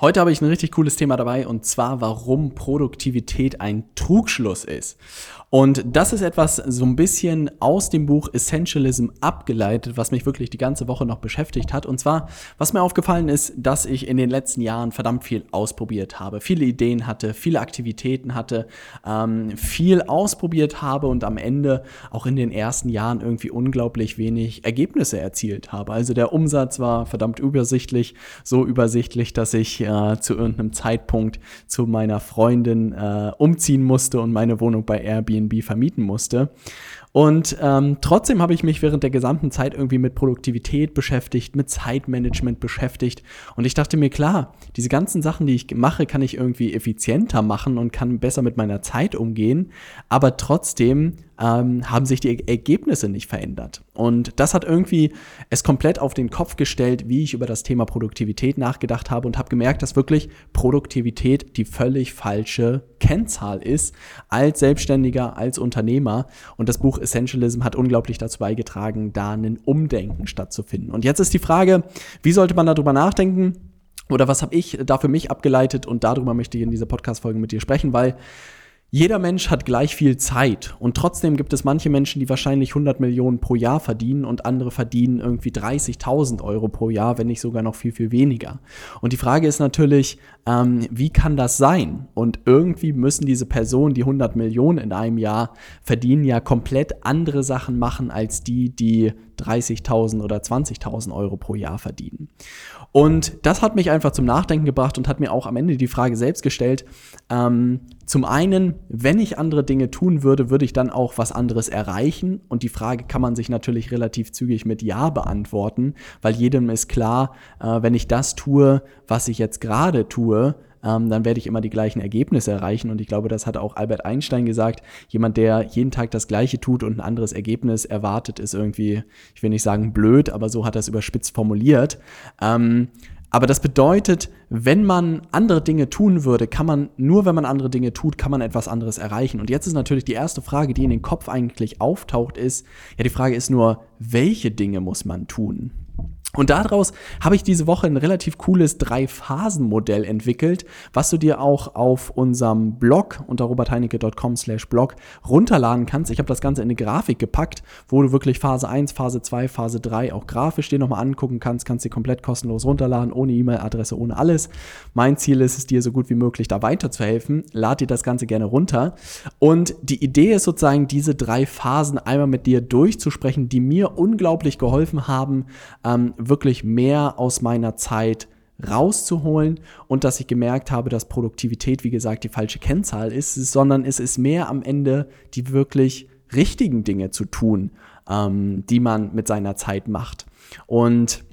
Heute habe ich ein richtig cooles Thema dabei und zwar, warum Produktivität ein Trugschluss ist. Und das ist etwas so ein bisschen aus dem Buch Essentialism abgeleitet, was mich wirklich die ganze Woche noch beschäftigt hat. Und zwar, was mir aufgefallen ist, dass ich in den letzten Jahren verdammt viel ausprobiert habe, viele Ideen hatte, viele Aktivitäten hatte, ähm, viel ausprobiert habe und am Ende auch in den ersten Jahren irgendwie unglaublich wenig Ergebnisse erzielt habe. Also der Umsatz war verdammt übersichtlich, so übersichtlich, dass ich äh, zu irgendeinem Zeitpunkt zu meiner Freundin äh, umziehen musste und meine Wohnung bei Airbnb Airbnb vermieten musste. Und ähm, trotzdem habe ich mich während der gesamten Zeit irgendwie mit Produktivität beschäftigt, mit Zeitmanagement beschäftigt. Und ich dachte mir, klar, diese ganzen Sachen, die ich mache, kann ich irgendwie effizienter machen und kann besser mit meiner Zeit umgehen. Aber trotzdem ähm, haben sich die Ergebnisse nicht verändert. Und das hat irgendwie es komplett auf den Kopf gestellt, wie ich über das Thema Produktivität nachgedacht habe und habe gemerkt, dass wirklich Produktivität die völlig falsche Kennzahl ist als Selbstständiger, als Unternehmer. Und das Buch Essentialism hat unglaublich dazu beigetragen, da ein Umdenken stattzufinden. Und jetzt ist die Frage, wie sollte man darüber nachdenken? Oder was habe ich da für mich abgeleitet? Und darüber möchte ich in dieser Podcast-Folge mit dir sprechen, weil jeder Mensch hat gleich viel Zeit und trotzdem gibt es manche Menschen, die wahrscheinlich 100 Millionen pro Jahr verdienen und andere verdienen irgendwie 30.000 Euro pro Jahr, wenn nicht sogar noch viel, viel weniger. Und die Frage ist natürlich, ähm, wie kann das sein? Und irgendwie müssen diese Personen, die 100 Millionen in einem Jahr verdienen, ja komplett andere Sachen machen als die, die 30.000 oder 20.000 Euro pro Jahr verdienen. Und das hat mich einfach zum Nachdenken gebracht und hat mir auch am Ende die Frage selbst gestellt. Ähm, zum einen, wenn ich andere Dinge tun würde, würde ich dann auch was anderes erreichen? Und die Frage kann man sich natürlich relativ zügig mit Ja beantworten, weil jedem ist klar, äh, wenn ich das tue, was ich jetzt gerade tue, ähm, dann werde ich immer die gleichen Ergebnisse erreichen. Und ich glaube, das hat auch Albert Einstein gesagt. Jemand, der jeden Tag das Gleiche tut und ein anderes Ergebnis erwartet, ist irgendwie, ich will nicht sagen blöd, aber so hat er es überspitzt formuliert. Ähm, aber das bedeutet, wenn man andere Dinge tun würde, kann man, nur wenn man andere Dinge tut, kann man etwas anderes erreichen. Und jetzt ist natürlich die erste Frage, die in den Kopf eigentlich auftaucht, ist, ja, die Frage ist nur, welche Dinge muss man tun? Und daraus habe ich diese Woche ein relativ cooles Drei-Phasen-Modell entwickelt, was du dir auch auf unserem Blog unter robertheinecke.com slash blog runterladen kannst. Ich habe das Ganze in eine Grafik gepackt, wo du wirklich Phase 1, Phase 2, Phase 3 auch grafisch dir nochmal angucken kannst, kannst dir komplett kostenlos runterladen, ohne E-Mail-Adresse, ohne alles. Mein Ziel ist es, dir so gut wie möglich da weiterzuhelfen. Lad dir das Ganze gerne runter. Und die Idee ist sozusagen, diese drei Phasen einmal mit dir durchzusprechen, die mir unglaublich geholfen haben, ähm, wirklich mehr aus meiner Zeit rauszuholen und dass ich gemerkt habe, dass Produktivität, wie gesagt, die falsche Kennzahl ist, sondern es ist mehr am Ende die wirklich richtigen Dinge zu tun, ähm, die man mit seiner Zeit macht. Und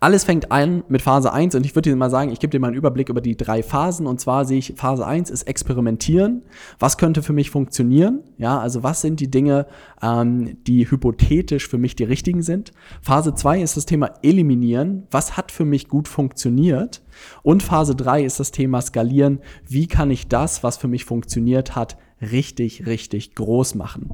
alles fängt an mit Phase 1 und ich würde dir mal sagen, ich gebe dir mal einen Überblick über die drei Phasen und zwar sehe ich Phase 1 ist experimentieren. Was könnte für mich funktionieren? Ja, also was sind die Dinge, ähm, die hypothetisch für mich die richtigen sind? Phase 2 ist das Thema eliminieren. Was hat für mich gut funktioniert? Und Phase 3 ist das Thema skalieren. Wie kann ich das, was für mich funktioniert hat, richtig, richtig groß machen?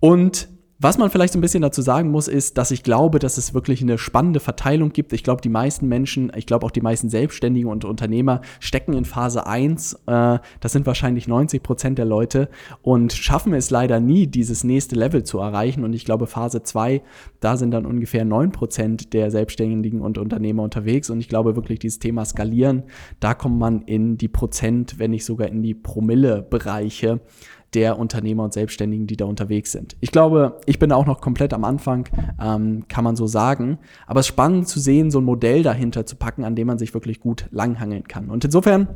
Und was man vielleicht so ein bisschen dazu sagen muss, ist, dass ich glaube, dass es wirklich eine spannende Verteilung gibt. Ich glaube, die meisten Menschen, ich glaube auch die meisten Selbstständigen und Unternehmer stecken in Phase 1. Äh, das sind wahrscheinlich 90 Prozent der Leute und schaffen es leider nie, dieses nächste Level zu erreichen. Und ich glaube, Phase 2, da sind dann ungefähr 9 Prozent der Selbstständigen und Unternehmer unterwegs. Und ich glaube wirklich, dieses Thema Skalieren, da kommt man in die Prozent, wenn nicht sogar in die Promille-Bereiche der Unternehmer und Selbstständigen, die da unterwegs sind. Ich glaube, ich bin auch noch komplett am Anfang, ähm, kann man so sagen. Aber es ist spannend zu sehen, so ein Modell dahinter zu packen, an dem man sich wirklich gut langhangeln kann. Und insofern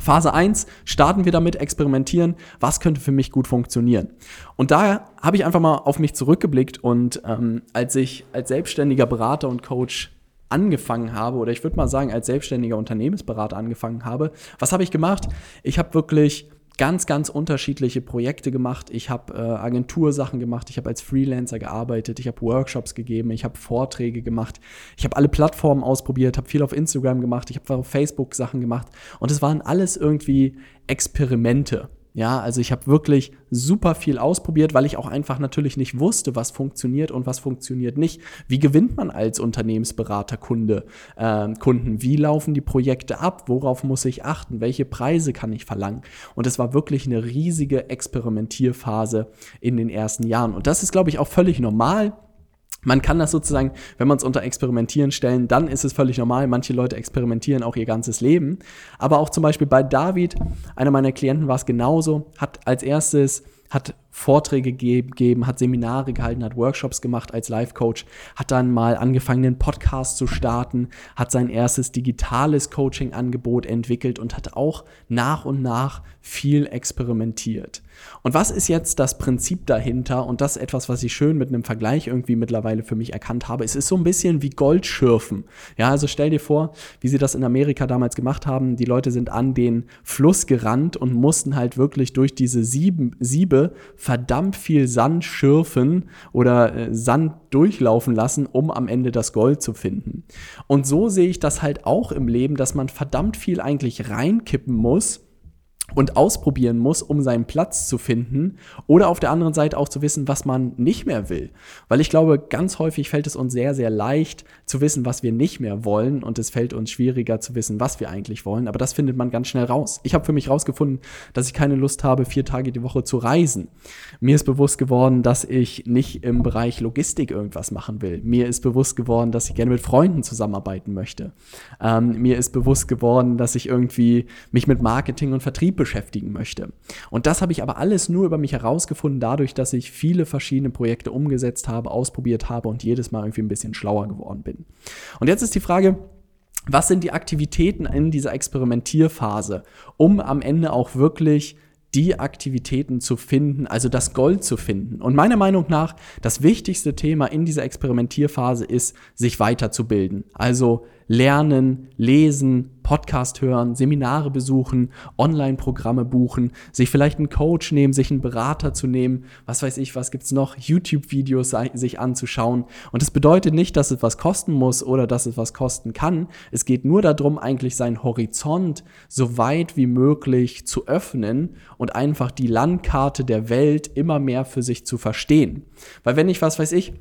Phase 1 starten wir damit, experimentieren, was könnte für mich gut funktionieren. Und da habe ich einfach mal auf mich zurückgeblickt und ähm, als ich als selbstständiger Berater und Coach angefangen habe, oder ich würde mal sagen, als selbstständiger Unternehmensberater angefangen habe, was habe ich gemacht? Ich habe wirklich ganz, ganz unterschiedliche Projekte gemacht. Ich habe äh, Agentursachen gemacht, ich habe als Freelancer gearbeitet, ich habe Workshops gegeben, ich habe Vorträge gemacht, ich habe alle Plattformen ausprobiert, habe viel auf Instagram gemacht, ich habe auf Facebook Sachen gemacht und es waren alles irgendwie Experimente. Ja, also ich habe wirklich super viel ausprobiert, weil ich auch einfach natürlich nicht wusste, was funktioniert und was funktioniert nicht. Wie gewinnt man als Unternehmensberater Kunde, äh, Kunden? Wie laufen die Projekte ab? Worauf muss ich achten? Welche Preise kann ich verlangen? Und es war wirklich eine riesige Experimentierphase in den ersten Jahren. Und das ist, glaube ich, auch völlig normal man kann das sozusagen, wenn man es unter Experimentieren stellen, dann ist es völlig normal. Manche Leute experimentieren auch ihr ganzes Leben. Aber auch zum Beispiel bei David, einer meiner Klienten war es genauso, hat als erstes, hat Vorträge gegeben, hat Seminare gehalten, hat Workshops gemacht als Life-Coach, hat dann mal angefangen, einen Podcast zu starten, hat sein erstes digitales Coaching-Angebot entwickelt und hat auch nach und nach viel experimentiert. Und was ist jetzt das Prinzip dahinter? Und das ist etwas, was ich schön mit einem Vergleich irgendwie mittlerweile für mich erkannt habe. Es ist so ein bisschen wie Goldschürfen. Ja, also stell dir vor, wie sie das in Amerika damals gemacht haben. Die Leute sind an den Fluss gerannt und mussten halt wirklich durch diese Sieben, Siebe verdammt viel Sand schürfen oder äh, Sand durchlaufen lassen, um am Ende das Gold zu finden. Und so sehe ich das halt auch im Leben, dass man verdammt viel eigentlich reinkippen muss, und ausprobieren muss, um seinen Platz zu finden oder auf der anderen Seite auch zu wissen, was man nicht mehr will. Weil ich glaube, ganz häufig fällt es uns sehr, sehr leicht zu wissen, was wir nicht mehr wollen und es fällt uns schwieriger zu wissen, was wir eigentlich wollen. Aber das findet man ganz schnell raus. Ich habe für mich rausgefunden, dass ich keine Lust habe, vier Tage die Woche zu reisen. Mir ist bewusst geworden, dass ich nicht im Bereich Logistik irgendwas machen will. Mir ist bewusst geworden, dass ich gerne mit Freunden zusammenarbeiten möchte. Ähm, mir ist bewusst geworden, dass ich irgendwie mich mit Marketing und Vertrieb beschäftigen möchte. Und das habe ich aber alles nur über mich herausgefunden, dadurch, dass ich viele verschiedene Projekte umgesetzt habe, ausprobiert habe und jedes Mal irgendwie ein bisschen schlauer geworden bin. Und jetzt ist die Frage, was sind die Aktivitäten in dieser Experimentierphase, um am Ende auch wirklich die Aktivitäten zu finden, also das Gold zu finden. Und meiner Meinung nach, das wichtigste Thema in dieser Experimentierphase ist, sich weiterzubilden. Also lernen, lesen, Podcast hören, Seminare besuchen, Online-Programme buchen, sich vielleicht einen Coach nehmen, sich einen Berater zu nehmen, was weiß ich, was gibt's noch, YouTube-Videos sich anzuschauen. Und das bedeutet nicht, dass es was kosten muss oder dass es was kosten kann. Es geht nur darum, eigentlich seinen Horizont so weit wie möglich zu öffnen und einfach die Landkarte der Welt immer mehr für sich zu verstehen. Weil wenn ich, was weiß ich,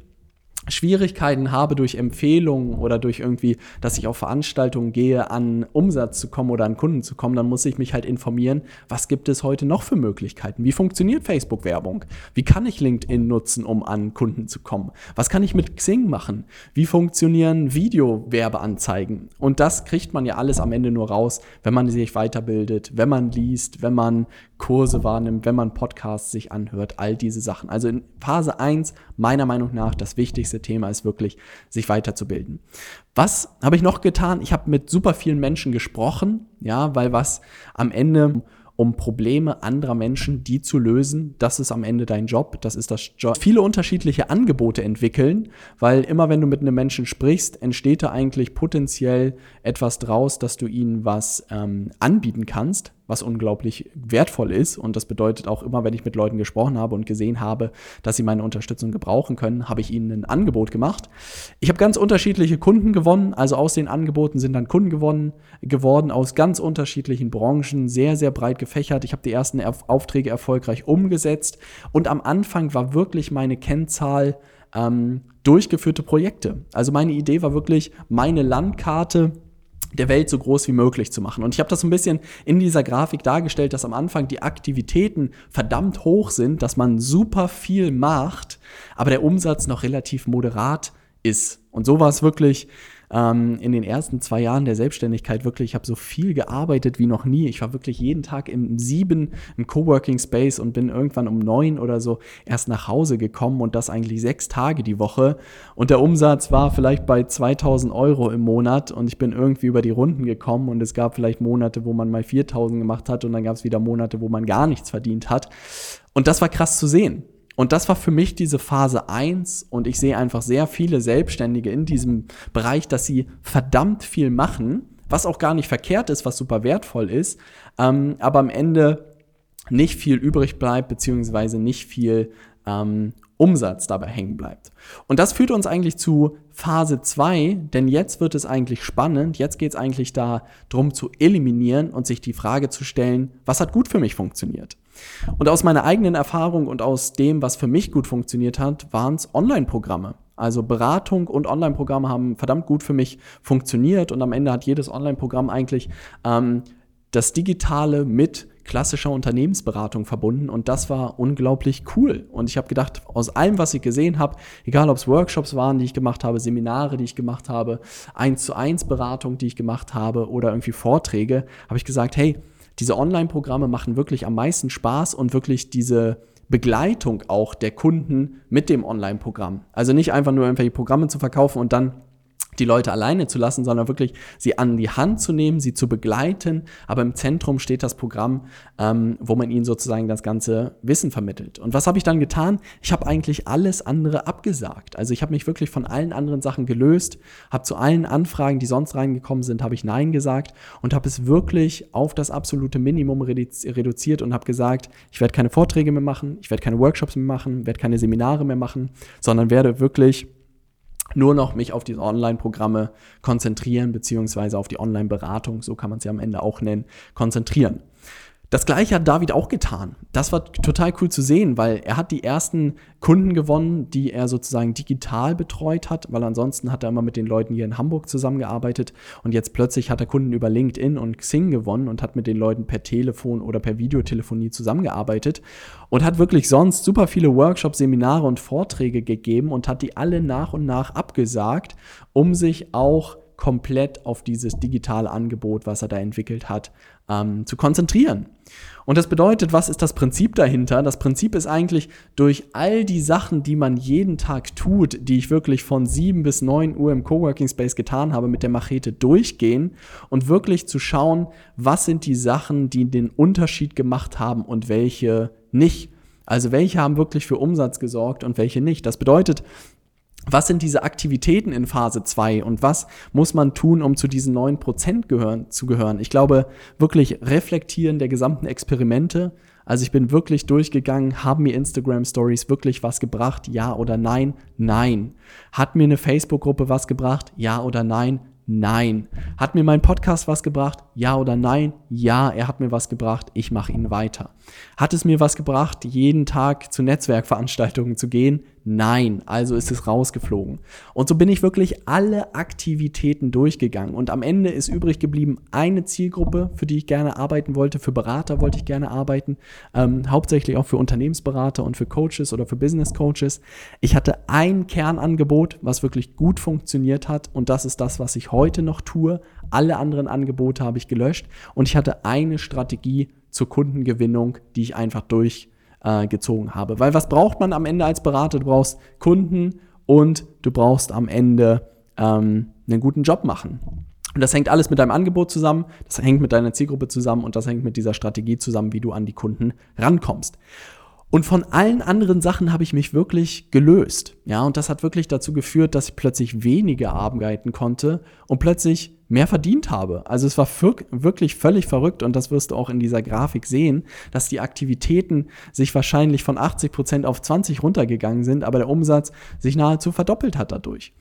Schwierigkeiten habe durch Empfehlungen oder durch irgendwie, dass ich auf Veranstaltungen gehe, an Umsatz zu kommen oder an Kunden zu kommen, dann muss ich mich halt informieren, was gibt es heute noch für Möglichkeiten? Wie funktioniert Facebook-Werbung? Wie kann ich LinkedIn nutzen, um an Kunden zu kommen? Was kann ich mit Xing machen? Wie funktionieren Video-Werbeanzeigen? Und das kriegt man ja alles am Ende nur raus, wenn man sich weiterbildet, wenn man liest, wenn man Kurse wahrnimmt, wenn man Podcasts sich anhört, all diese Sachen. Also in Phase 1, meiner Meinung nach, das wichtigste Thema ist wirklich, sich weiterzubilden. Was habe ich noch getan? Ich habe mit super vielen Menschen gesprochen, ja, weil was am Ende um Probleme anderer Menschen, die zu lösen. Das ist am Ende dein Job, das ist das Job. Viele unterschiedliche Angebote entwickeln, weil immer wenn du mit einem Menschen sprichst, entsteht da eigentlich potenziell etwas draus, dass du ihnen was ähm, anbieten kannst, was unglaublich wertvoll ist. Und das bedeutet auch immer, wenn ich mit Leuten gesprochen habe und gesehen habe, dass sie meine Unterstützung gebrauchen können, habe ich ihnen ein Angebot gemacht. Ich habe ganz unterschiedliche Kunden gewonnen. Also aus den Angeboten sind dann Kunden gewonnen, geworden aus ganz unterschiedlichen Branchen, sehr, sehr breit gefächert. Ich habe die ersten Aufträge erfolgreich umgesetzt. Und am Anfang war wirklich meine Kennzahl ähm, durchgeführte Projekte. Also meine Idee war wirklich, meine Landkarte der Welt so groß wie möglich zu machen. Und ich habe das so ein bisschen in dieser Grafik dargestellt, dass am Anfang die Aktivitäten verdammt hoch sind, dass man super viel macht, aber der Umsatz noch relativ moderat ist. Und so war es wirklich ähm, in den ersten zwei Jahren der Selbstständigkeit wirklich, ich habe so viel gearbeitet wie noch nie. Ich war wirklich jeden Tag im sieben im Coworking Space und bin irgendwann um neun oder so erst nach Hause gekommen und das eigentlich sechs Tage die Woche. Und der Umsatz war vielleicht bei 2000 Euro im Monat und ich bin irgendwie über die Runden gekommen und es gab vielleicht Monate, wo man mal 4000 gemacht hat und dann gab es wieder Monate, wo man gar nichts verdient hat. Und das war krass zu sehen. Und das war für mich diese Phase 1 und ich sehe einfach sehr viele Selbstständige in diesem Bereich, dass sie verdammt viel machen, was auch gar nicht verkehrt ist, was super wertvoll ist, ähm, aber am Ende nicht viel übrig bleibt, beziehungsweise nicht viel ähm, Umsatz dabei hängen bleibt. Und das führt uns eigentlich zu Phase 2, denn jetzt wird es eigentlich spannend. Jetzt geht es eigentlich darum zu eliminieren und sich die Frage zu stellen, was hat gut für mich funktioniert? Und aus meiner eigenen Erfahrung und aus dem, was für mich gut funktioniert hat, waren es Online-Programme. Also Beratung und Online-Programme haben verdammt gut für mich funktioniert und am Ende hat jedes Online-Programm eigentlich ähm, das Digitale mit klassischer Unternehmensberatung verbunden und das war unglaublich cool. Und ich habe gedacht, aus allem, was ich gesehen habe, egal ob es Workshops waren, die ich gemacht habe, Seminare, die ich gemacht habe, eins zu eins Beratung, die ich gemacht habe oder irgendwie Vorträge, habe ich gesagt, hey, diese Online-Programme machen wirklich am meisten Spaß und wirklich diese Begleitung auch der Kunden mit dem Online-Programm. Also nicht einfach nur irgendwelche Programme zu verkaufen und dann die Leute alleine zu lassen, sondern wirklich sie an die Hand zu nehmen, sie zu begleiten. Aber im Zentrum steht das Programm, ähm, wo man ihnen sozusagen das ganze Wissen vermittelt. Und was habe ich dann getan? Ich habe eigentlich alles andere abgesagt. Also ich habe mich wirklich von allen anderen Sachen gelöst, habe zu allen Anfragen, die sonst reingekommen sind, habe ich Nein gesagt und habe es wirklich auf das absolute Minimum reduziert und habe gesagt, ich werde keine Vorträge mehr machen, ich werde keine Workshops mehr machen, werde keine Seminare mehr machen, sondern werde wirklich nur noch mich auf diese Online-Programme konzentrieren, beziehungsweise auf die Online-Beratung, so kann man es ja am Ende auch nennen, konzentrieren. Das gleiche hat David auch getan. Das war total cool zu sehen, weil er hat die ersten Kunden gewonnen, die er sozusagen digital betreut hat, weil ansonsten hat er immer mit den Leuten hier in Hamburg zusammengearbeitet und jetzt plötzlich hat er Kunden über LinkedIn und Xing gewonnen und hat mit den Leuten per Telefon oder per Videotelefonie zusammengearbeitet und hat wirklich sonst super viele Workshops, Seminare und Vorträge gegeben und hat die alle nach und nach abgesagt, um sich auch komplett auf dieses digitale Angebot, was er da entwickelt hat, ähm, zu konzentrieren. Und das bedeutet, was ist das Prinzip dahinter? Das Prinzip ist eigentlich, durch all die Sachen, die man jeden Tag tut, die ich wirklich von 7 bis 9 Uhr im Coworking Space getan habe, mit der Machete durchgehen und wirklich zu schauen, was sind die Sachen, die den Unterschied gemacht haben und welche nicht. Also welche haben wirklich für Umsatz gesorgt und welche nicht. Das bedeutet, was sind diese Aktivitäten in Phase 2 und was muss man tun, um zu diesen 9% gehören, zu gehören? Ich glaube, wirklich reflektieren der gesamten Experimente. Also ich bin wirklich durchgegangen, haben mir Instagram Stories wirklich was gebracht? Ja oder nein? Nein. Hat mir eine Facebook-Gruppe was gebracht? Ja oder nein? Nein. Hat mir mein Podcast was gebracht? Ja oder nein? Ja, er hat mir was gebracht. Ich mache ihn weiter. Hat es mir was gebracht, jeden Tag zu Netzwerkveranstaltungen zu gehen? Nein, also ist es rausgeflogen. Und so bin ich wirklich alle Aktivitäten durchgegangen. Und am Ende ist übrig geblieben eine Zielgruppe, für die ich gerne arbeiten wollte. Für Berater wollte ich gerne arbeiten. Ähm, hauptsächlich auch für Unternehmensberater und für Coaches oder für Business Coaches. Ich hatte ein Kernangebot, was wirklich gut funktioniert hat. Und das ist das, was ich heute noch tue. Alle anderen Angebote habe ich gelöscht. Und ich hatte eine Strategie zur Kundengewinnung, die ich einfach durch äh, habe. Weil was braucht man am Ende als Berater? Du brauchst Kunden und du brauchst am Ende ähm, einen guten Job machen. Und das hängt alles mit deinem Angebot zusammen, das hängt mit deiner Zielgruppe zusammen und das hängt mit dieser Strategie zusammen, wie du an die Kunden rankommst. Und von allen anderen Sachen habe ich mich wirklich gelöst. Ja, und das hat wirklich dazu geführt, dass ich plötzlich weniger arbeiten konnte und plötzlich mehr verdient habe. Also es war wirklich völlig verrückt und das wirst du auch in dieser Grafik sehen, dass die Aktivitäten sich wahrscheinlich von 80 Prozent auf 20 runtergegangen sind, aber der Umsatz sich nahezu verdoppelt hat dadurch.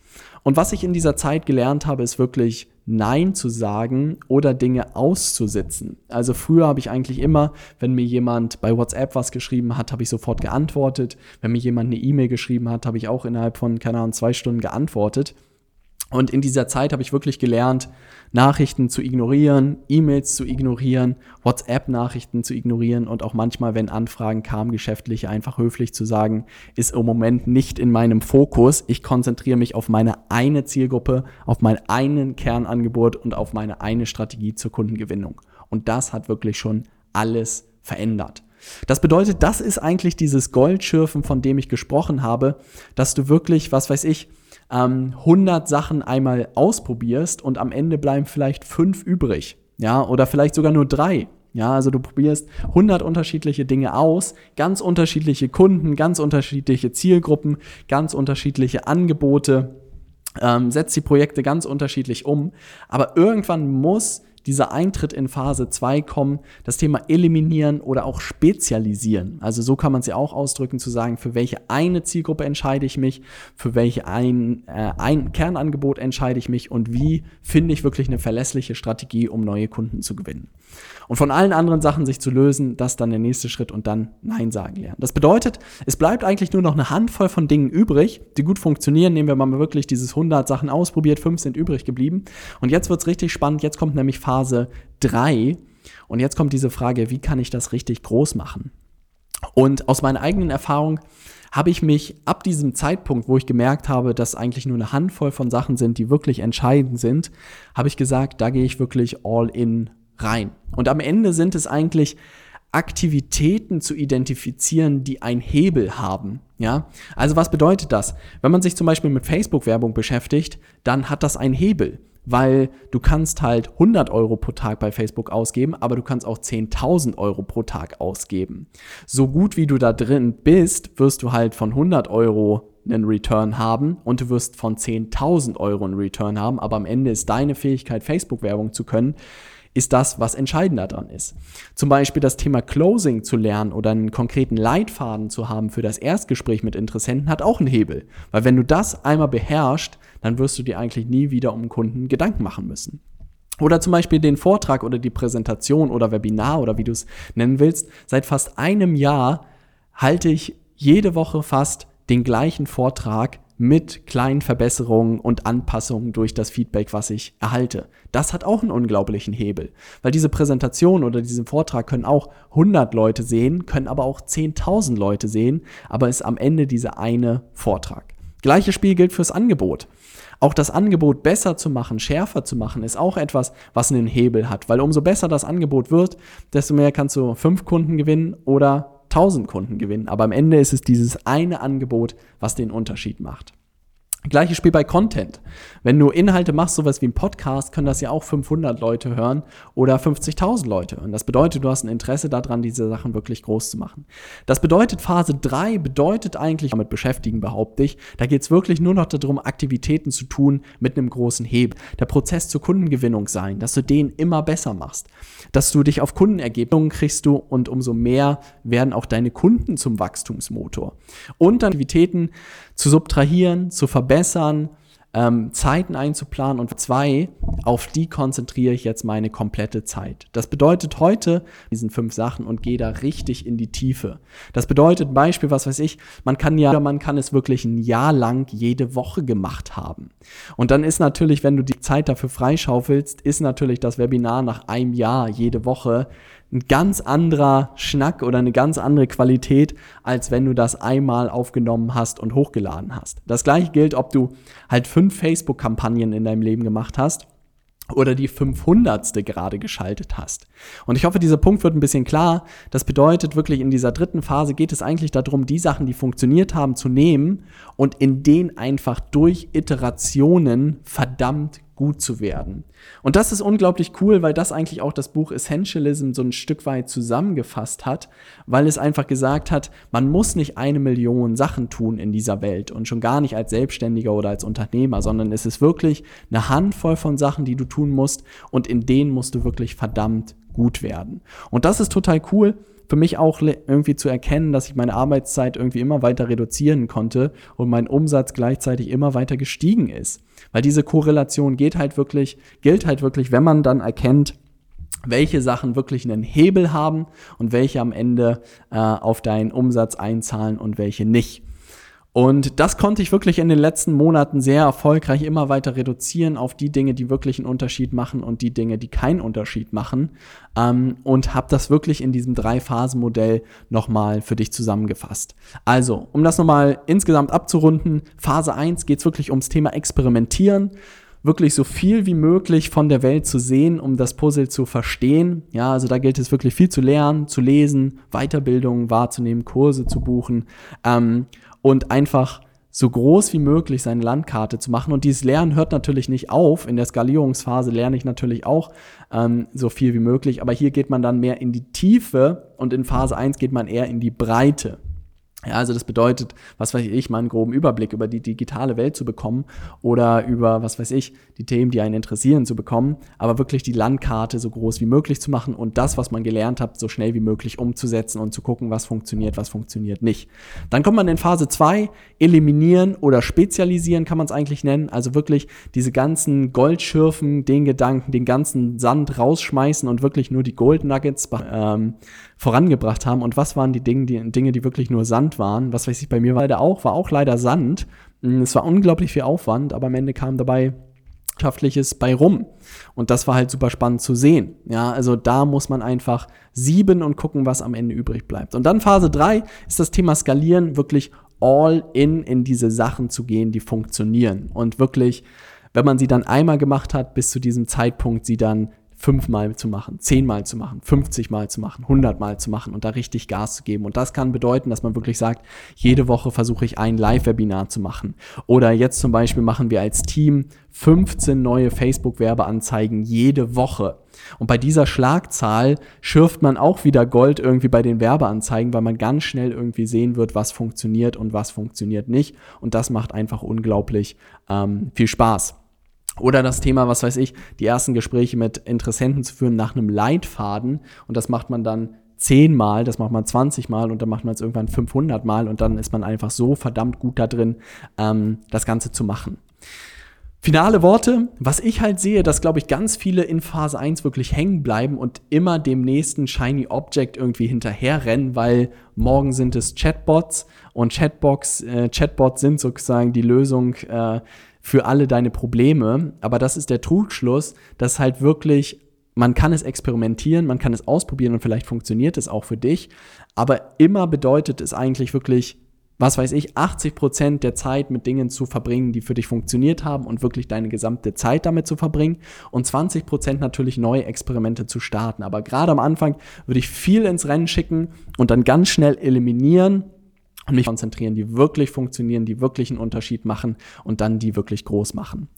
Und was ich in dieser Zeit gelernt habe, ist wirklich Nein zu sagen oder Dinge auszusitzen. Also früher habe ich eigentlich immer, wenn mir jemand bei WhatsApp was geschrieben hat, habe ich sofort geantwortet. Wenn mir jemand eine E-Mail geschrieben hat, habe ich auch innerhalb von, keine Ahnung, zwei Stunden geantwortet. Und in dieser Zeit habe ich wirklich gelernt, Nachrichten zu ignorieren, E-Mails zu ignorieren, WhatsApp-Nachrichten zu ignorieren und auch manchmal, wenn Anfragen kamen, geschäftliche, einfach höflich zu sagen, ist im Moment nicht in meinem Fokus. Ich konzentriere mich auf meine eine Zielgruppe, auf mein einen Kernangebot und auf meine eine Strategie zur Kundengewinnung. Und das hat wirklich schon alles verändert. Das bedeutet, das ist eigentlich dieses Goldschürfen, von dem ich gesprochen habe, dass du wirklich, was weiß ich, ähm, 100 Sachen einmal ausprobierst und am Ende bleiben vielleicht fünf übrig. Ja, oder vielleicht sogar nur drei. Ja, also du probierst 100 unterschiedliche Dinge aus, ganz unterschiedliche Kunden, ganz unterschiedliche Zielgruppen, ganz unterschiedliche Angebote, ähm, setzt die Projekte ganz unterschiedlich um. Aber irgendwann muss dieser Eintritt in Phase 2 kommen, das Thema eliminieren oder auch spezialisieren. Also so kann man es ja auch ausdrücken, zu sagen, für welche eine Zielgruppe entscheide ich mich, für welche ein, äh, ein Kernangebot entscheide ich mich und wie finde ich wirklich eine verlässliche Strategie, um neue Kunden zu gewinnen. Und von allen anderen Sachen sich zu lösen, das dann der nächste Schritt und dann Nein sagen lernen. Das bedeutet, es bleibt eigentlich nur noch eine Handvoll von Dingen übrig, die gut funktionieren. Nehmen wir mal wirklich dieses 100 Sachen ausprobiert, fünf sind übrig geblieben. Und jetzt wird es richtig spannend. Jetzt kommt nämlich Phase 3. Und jetzt kommt diese Frage, wie kann ich das richtig groß machen? Und aus meiner eigenen Erfahrung habe ich mich ab diesem Zeitpunkt, wo ich gemerkt habe, dass eigentlich nur eine Handvoll von Sachen sind, die wirklich entscheidend sind, habe ich gesagt, da gehe ich wirklich all in rein. Und am Ende sind es eigentlich Aktivitäten zu identifizieren, die einen Hebel haben. Ja, also was bedeutet das? Wenn man sich zum Beispiel mit Facebook-Werbung beschäftigt, dann hat das einen Hebel, weil du kannst halt 100 Euro pro Tag bei Facebook ausgeben, aber du kannst auch 10.000 Euro pro Tag ausgeben. So gut wie du da drin bist, wirst du halt von 100 Euro einen Return haben und du wirst von 10.000 Euro einen Return haben, aber am Ende ist deine Fähigkeit, Facebook-Werbung zu können, ist das, was entscheidender dran ist. Zum Beispiel das Thema Closing zu lernen oder einen konkreten Leitfaden zu haben für das Erstgespräch mit Interessenten hat auch einen Hebel. Weil wenn du das einmal beherrschst, dann wirst du dir eigentlich nie wieder um Kunden Gedanken machen müssen. Oder zum Beispiel den Vortrag oder die Präsentation oder Webinar oder wie du es nennen willst. Seit fast einem Jahr halte ich jede Woche fast den gleichen Vortrag mit kleinen Verbesserungen und Anpassungen durch das Feedback, was ich erhalte. Das hat auch einen unglaublichen Hebel, weil diese Präsentation oder diesen Vortrag können auch 100 Leute sehen, können aber auch 10.000 Leute sehen, aber ist am Ende dieser eine Vortrag. Gleiches Spiel gilt fürs Angebot. Auch das Angebot besser zu machen, schärfer zu machen, ist auch etwas, was einen Hebel hat, weil umso besser das Angebot wird, desto mehr kannst du fünf Kunden gewinnen oder 1000 Kunden gewinnen. Aber am Ende ist es dieses eine Angebot, was den Unterschied macht. Gleiches Spiel bei Content. Wenn du Inhalte machst, sowas wie ein Podcast, können das ja auch 500 Leute hören oder 50.000 Leute. Und das bedeutet, du hast ein Interesse daran, diese Sachen wirklich groß zu machen. Das bedeutet, Phase 3 bedeutet eigentlich, damit beschäftigen, behaupte ich, da geht es wirklich nur noch darum, Aktivitäten zu tun mit einem großen Hebel. Der Prozess zur Kundengewinnung sein, dass du den immer besser machst. Dass du dich auf Kundenergebnisse kriegst du und umso mehr werden auch deine Kunden zum Wachstumsmotor. Und dann Aktivitäten zu subtrahieren, zu verbessern, ähm, Zeiten einzuplanen und zwei, auf die konzentriere ich jetzt meine komplette Zeit. Das bedeutet heute diesen fünf Sachen und gehe da richtig in die Tiefe. Das bedeutet Beispiel, was weiß ich, man kann ja, man kann es wirklich ein Jahr lang jede Woche gemacht haben. Und dann ist natürlich, wenn du die Zeit dafür freischaufelst, ist natürlich das Webinar nach einem Jahr jede Woche ein ganz anderer Schnack oder eine ganz andere Qualität, als wenn du das einmal aufgenommen hast und hochgeladen hast. Das gleiche gilt, ob du halt fünf Facebook-Kampagnen in deinem Leben gemacht hast oder die 500. gerade geschaltet hast. Und ich hoffe, dieser Punkt wird ein bisschen klar. Das bedeutet wirklich, in dieser dritten Phase geht es eigentlich darum, die Sachen, die funktioniert haben, zu nehmen und in denen einfach durch Iterationen verdammt gut zu werden. Und das ist unglaublich cool, weil das eigentlich auch das Buch Essentialism so ein Stück weit zusammengefasst hat, weil es einfach gesagt hat, man muss nicht eine Million Sachen tun in dieser Welt und schon gar nicht als Selbstständiger oder als Unternehmer, sondern es ist wirklich eine Handvoll von Sachen, die du tun musst und in denen musst du wirklich verdammt gut werden. Und das ist total cool, für mich auch irgendwie zu erkennen, dass ich meine Arbeitszeit irgendwie immer weiter reduzieren konnte und mein Umsatz gleichzeitig immer weiter gestiegen ist. Weil diese Korrelation geht halt wirklich, gilt halt wirklich, wenn man dann erkennt, welche Sachen wirklich einen Hebel haben und welche am Ende äh, auf deinen Umsatz einzahlen und welche nicht. Und das konnte ich wirklich in den letzten Monaten sehr erfolgreich immer weiter reduzieren auf die Dinge, die wirklich einen Unterschied machen und die Dinge, die keinen Unterschied machen. Ähm, und habe das wirklich in diesem Drei-Phasen-Modell nochmal für dich zusammengefasst. Also, um das nochmal insgesamt abzurunden, Phase 1 geht es wirklich ums Thema Experimentieren wirklich so viel wie möglich von der Welt zu sehen, um das Puzzle zu verstehen. Ja, also da gilt es wirklich viel zu lernen, zu lesen, Weiterbildungen wahrzunehmen, Kurse zu buchen. Ähm, und einfach so groß wie möglich seine Landkarte zu machen. Und dieses Lernen hört natürlich nicht auf. In der Skalierungsphase lerne ich natürlich auch ähm, so viel wie möglich. Aber hier geht man dann mehr in die Tiefe und in Phase 1 geht man eher in die Breite. Ja, also das bedeutet, was weiß ich, mal einen groben Überblick über die digitale Welt zu bekommen oder über, was weiß ich, die Themen, die einen interessieren, zu bekommen, aber wirklich die Landkarte so groß wie möglich zu machen und das, was man gelernt hat, so schnell wie möglich umzusetzen und zu gucken, was funktioniert, was funktioniert nicht. Dann kommt man in Phase 2, eliminieren oder spezialisieren kann man es eigentlich nennen, also wirklich diese ganzen Goldschürfen, den Gedanken, den ganzen Sand rausschmeißen und wirklich nur die Gold Nuggets ähm, vorangebracht haben. Und was waren die Dinge, die, Dinge, die wirklich nur Sand waren? Was weiß ich, bei mir war leider auch, war auch leider Sand. Mm, es war unglaublich viel Aufwand, aber am Ende kam dabei Wirtschaftliches bei rum. Und das war halt super spannend zu sehen. Ja, also da muss man einfach sieben und gucken, was am Ende übrig bleibt. Und dann Phase drei ist das Thema Skalieren, wirklich all in in diese Sachen zu gehen, die funktionieren. Und wirklich, wenn man sie dann einmal gemacht hat, bis zu diesem Zeitpunkt sie dann fünfmal zu machen, zehnmal zu machen, 50 Mal zu machen, 100 Mal zu machen und da richtig Gas zu geben. Und das kann bedeuten, dass man wirklich sagt, jede Woche versuche ich ein Live-Webinar zu machen. Oder jetzt zum Beispiel machen wir als Team 15 neue Facebook-Werbeanzeigen jede Woche. Und bei dieser Schlagzahl schürft man auch wieder Gold irgendwie bei den Werbeanzeigen, weil man ganz schnell irgendwie sehen wird, was funktioniert und was funktioniert nicht. Und das macht einfach unglaublich ähm, viel Spaß. Oder das Thema, was weiß ich, die ersten Gespräche mit Interessenten zu führen nach einem Leitfaden. Und das macht man dann zehnmal, das macht man 20 Mal und dann macht man es irgendwann 500 Mal und dann ist man einfach so verdammt gut da drin, ähm, das Ganze zu machen. Finale Worte, was ich halt sehe, dass, glaube ich, ganz viele in Phase 1 wirklich hängen bleiben und immer dem nächsten Shiny Object irgendwie hinterherrennen, weil morgen sind es Chatbots und Chatbox, äh, Chatbots sind sozusagen die Lösung äh, für alle deine Probleme. Aber das ist der Trugschluss, dass halt wirklich, man kann es experimentieren, man kann es ausprobieren und vielleicht funktioniert es auch für dich. Aber immer bedeutet es eigentlich wirklich, was weiß ich, 80 Prozent der Zeit mit Dingen zu verbringen, die für dich funktioniert haben und wirklich deine gesamte Zeit damit zu verbringen und 20 Prozent natürlich neue Experimente zu starten. Aber gerade am Anfang würde ich viel ins Rennen schicken und dann ganz schnell eliminieren und mich konzentrieren, die wirklich funktionieren, die wirklich einen Unterschied machen und dann die wirklich groß machen.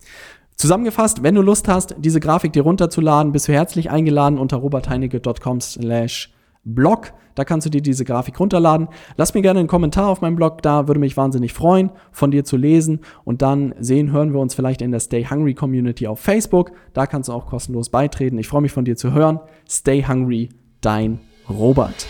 Zusammengefasst, wenn du Lust hast, diese Grafik dir runterzuladen, bist du herzlich eingeladen unter robertheinecke.com slash Blog. Da kannst du dir diese Grafik runterladen. Lass mir gerne einen Kommentar auf meinem Blog da, würde mich wahnsinnig freuen, von dir zu lesen. Und dann sehen, hören wir uns vielleicht in der Stay Hungry Community auf Facebook. Da kannst du auch kostenlos beitreten. Ich freue mich von dir zu hören. Stay Hungry, dein Robert.